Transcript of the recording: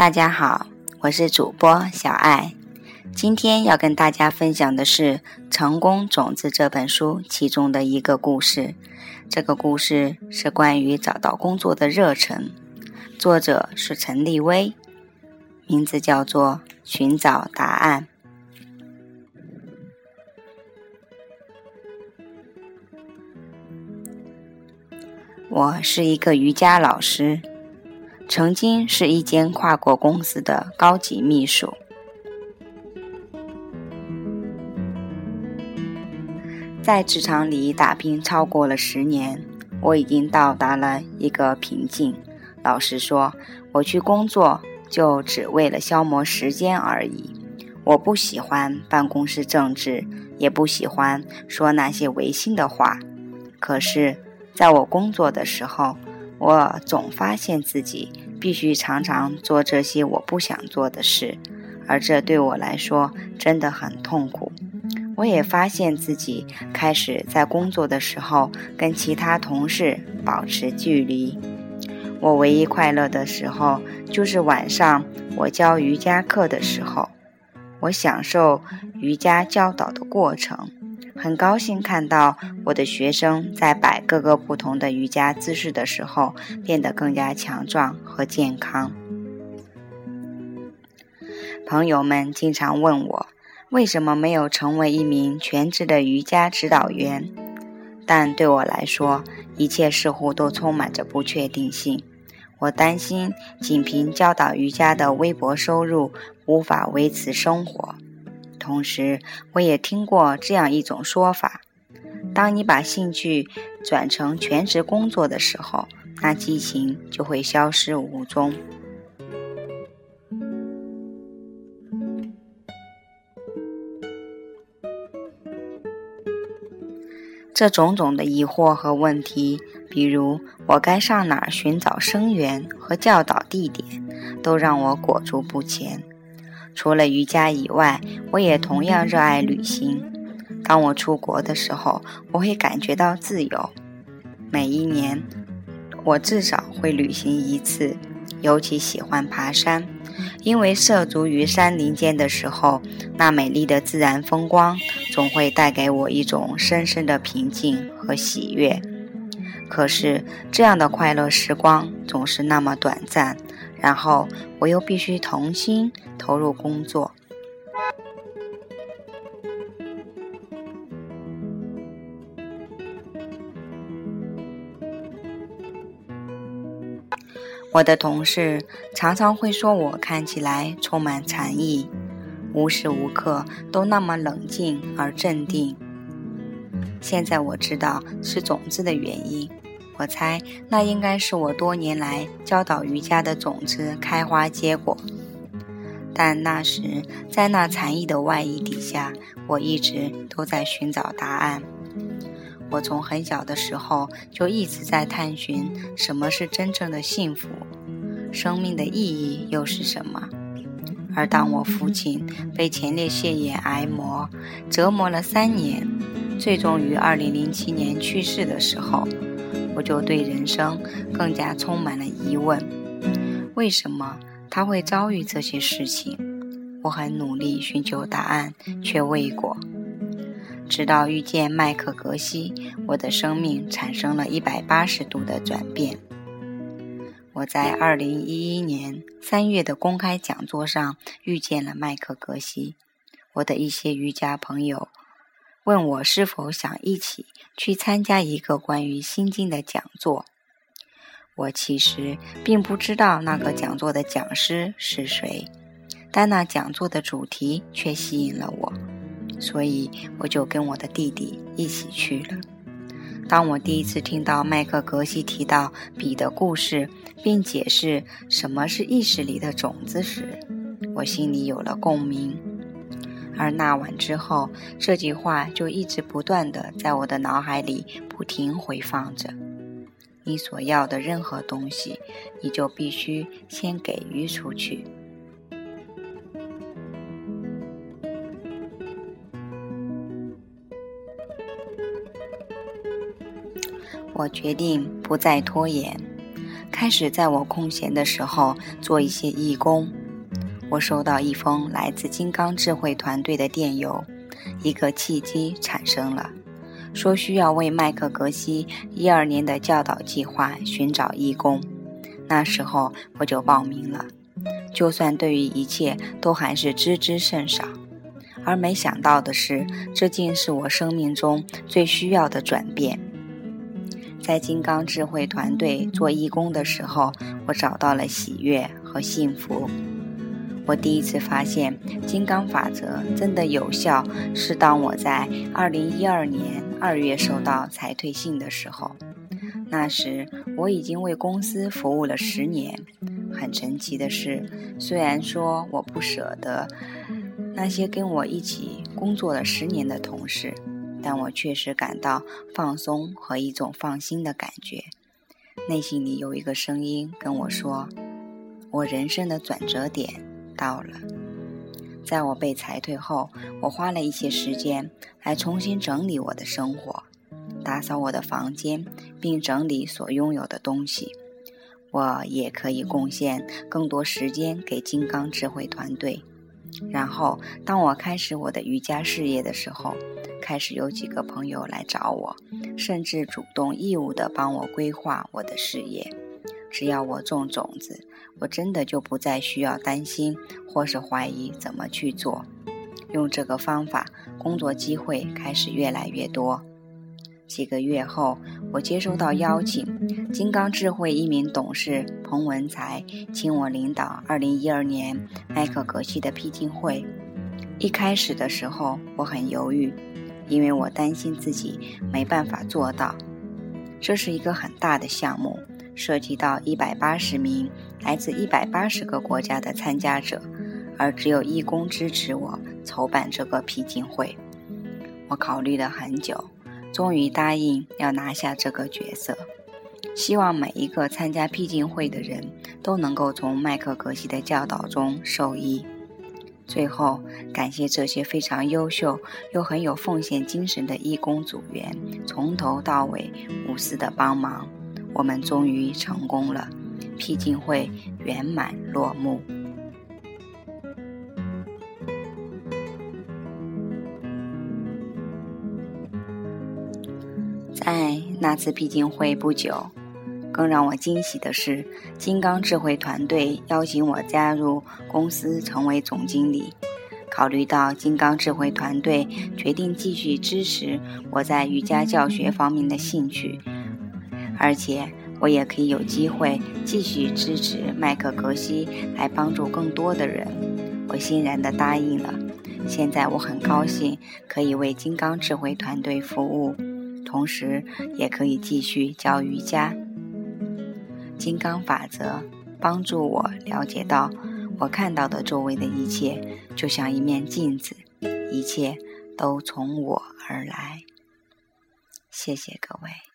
大家好，我是主播小爱。今天要跟大家分享的是《成功种子》这本书其中的一个故事。这个故事是关于找到工作的热忱，作者是陈立威，名字叫做《寻找答案》。我是一个瑜伽老师，曾经是一间跨国公司的高级秘书。在职场里打拼超过了十年，我已经到达了一个瓶颈。老实说，我去工作就只为了消磨时间而已。我不喜欢办公室政治，也不喜欢说那些违心的话。可是。在我工作的时候，我总发现自己必须常常做这些我不想做的事，而这对我来说真的很痛苦。我也发现自己开始在工作的时候跟其他同事保持距离。我唯一快乐的时候就是晚上我教瑜伽课的时候，我享受瑜伽教导的过程。很高兴看到我的学生在摆各个不同的瑜伽姿势的时候变得更加强壮和健康。朋友们经常问我为什么没有成为一名全职的瑜伽指导员，但对我来说，一切似乎都充满着不确定性。我担心仅凭教导瑜伽的微薄收入无法维持生活。同时，我也听过这样一种说法：当你把兴趣转成全职工作的时候，那激情就会消失无踪。这种种的疑惑和问题，比如我该上哪儿寻找生源和教导地点，都让我裹足不前。除了瑜伽以外，我也同样热爱旅行。当我出国的时候，我会感觉到自由。每一年，我至少会旅行一次。尤其喜欢爬山，因为涉足于山林间的时候，那美丽的自然风光总会带给我一种深深的平静和喜悦。可是，这样的快乐时光总是那么短暂。然后我又必须重新投入工作。我的同事常常会说我看起来充满禅意，无时无刻都那么冷静而镇定。现在我知道是种子的原因。我猜，那应该是我多年来教导瑜伽的种子开花结果。但那时，在那禅意的外衣底下，我一直都在寻找答案。我从很小的时候就一直在探寻什么是真正的幸福，生命的意义又是什么。而当我父亲被前列腺炎癌魔折磨了三年，最终于2007年去世的时候。我就对人生更加充满了疑问：为什么他会遭遇这些事情？我很努力寻求答案，却未果。直到遇见麦克格西，我的生命产生了一百八十度的转变。我在二零一一年三月的公开讲座上遇见了麦克格西，我的一些瑜伽朋友。问我是否想一起去参加一个关于心经的讲座。我其实并不知道那个讲座的讲师是谁，但那讲座的主题却吸引了我，所以我就跟我的弟弟一起去了。当我第一次听到麦克格西提到笔的故事，并解释什么是意识里的种子时，我心里有了共鸣。而那晚之后，这句话就一直不断的在我的脑海里不停回放着：你所要的任何东西，你就必须先给予出去。我决定不再拖延。开始在我空闲的时候做一些义工。我收到一封来自金刚智慧团队的电邮，一个契机产生了，说需要为麦克格西一二年的教导计划寻找义工。那时候我就报名了，就算对于一切都还是知之甚少，而没想到的是，这竟是我生命中最需要的转变。在金刚智慧团队做义工的时候，我找到了喜悦和幸福。我第一次发现金刚法则真的有效，是当我在二零一二年二月收到裁退信的时候。那时我已经为公司服务了十年。很神奇的是，虽然说我不舍得那些跟我一起工作了十年的同事。但我确实感到放松和一种放心的感觉，内心里有一个声音跟我说：“我人生的转折点到了。”在我被裁退后，我花了一些时间来重新整理我的生活，打扫我的房间，并整理所拥有的东西。我也可以贡献更多时间给金刚智慧团队。然后，当我开始我的瑜伽事业的时候，开始有几个朋友来找我，甚至主动义务的帮我规划我的事业。只要我种种子，我真的就不再需要担心或是怀疑怎么去做。用这个方法，工作机会开始越来越多。几个月后，我接收到邀请，金刚智慧一名董事彭文才请我领导2012年麦克格西的批经会。一开始的时候，我很犹豫，因为我担心自己没办法做到。这是一个很大的项目，涉及到180名来自180个国家的参加者，而只有义工支持我筹办这个批经会。我考虑了很久。终于答应要拿下这个角色，希望每一个参加僻静会的人都能够从麦克格西的教导中受益。最后，感谢这些非常优秀又很有奉献精神的义工组员，从头到尾无私的帮忙，我们终于成功了，僻静会圆满落幕。在那次闭经会不久，更让我惊喜的是，金刚智慧团队邀请我加入公司成为总经理。考虑到金刚智慧团队决定继续支持我在瑜伽教学方面的兴趣，而且我也可以有机会继续支持麦克格西来帮助更多的人，我欣然的答应了。现在我很高兴可以为金刚智慧团队服务。同时，也可以继续教瑜伽。金刚法则帮助我了解到，我看到的周围的一切就像一面镜子，一切都从我而来。谢谢各位。